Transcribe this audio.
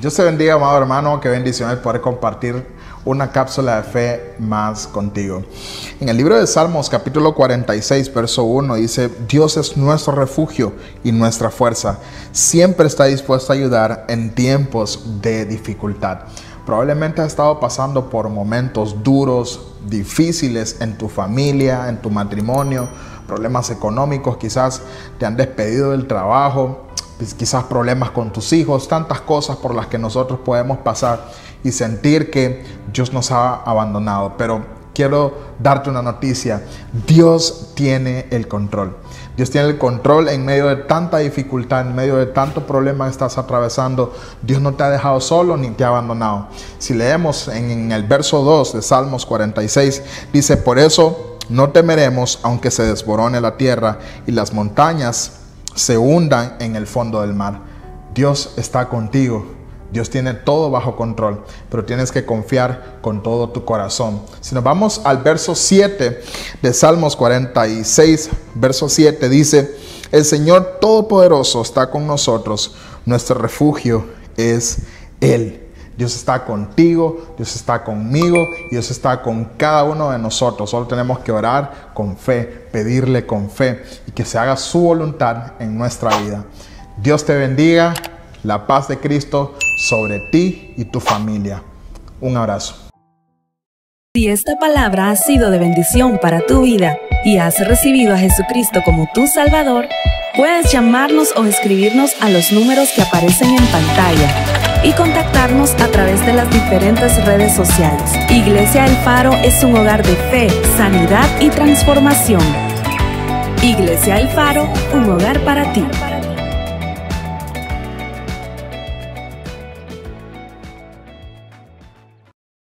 Dios te bendiga, amado hermano. Qué bendición es poder compartir una cápsula de fe más contigo. En el libro de Salmos capítulo 46, verso 1 dice, Dios es nuestro refugio y nuestra fuerza. Siempre está dispuesto a ayudar en tiempos de dificultad. Probablemente has estado pasando por momentos duros, difíciles en tu familia, en tu matrimonio, problemas económicos, quizás te han despedido del trabajo, quizás problemas con tus hijos, tantas cosas por las que nosotros podemos pasar y sentir que Dios nos ha abandonado. Pero quiero darte una noticia, Dios tiene el control. Dios tiene el control en medio de tanta dificultad, en medio de tanto problema que estás atravesando. Dios no te ha dejado solo ni te ha abandonado. Si leemos en, en el verso 2 de Salmos 46, dice, por eso no temeremos aunque se desborone la tierra y las montañas se hundan en el fondo del mar. Dios está contigo. Dios tiene todo bajo control, pero tienes que confiar con todo tu corazón. Si nos vamos al verso 7 de Salmos 46, verso 7 dice, el Señor Todopoderoso está con nosotros, nuestro refugio es Él. Dios está contigo, Dios está conmigo, Dios está con cada uno de nosotros. Solo tenemos que orar con fe, pedirle con fe y que se haga su voluntad en nuestra vida. Dios te bendiga, la paz de Cristo sobre ti y tu familia. Un abrazo. Si esta palabra ha sido de bendición para tu vida y has recibido a Jesucristo como tu Salvador, puedes llamarnos o escribirnos a los números que aparecen en pantalla y contactarnos a través de las diferentes redes sociales. Iglesia El Faro es un hogar de fe, sanidad y transformación. Iglesia El Faro, un hogar para ti.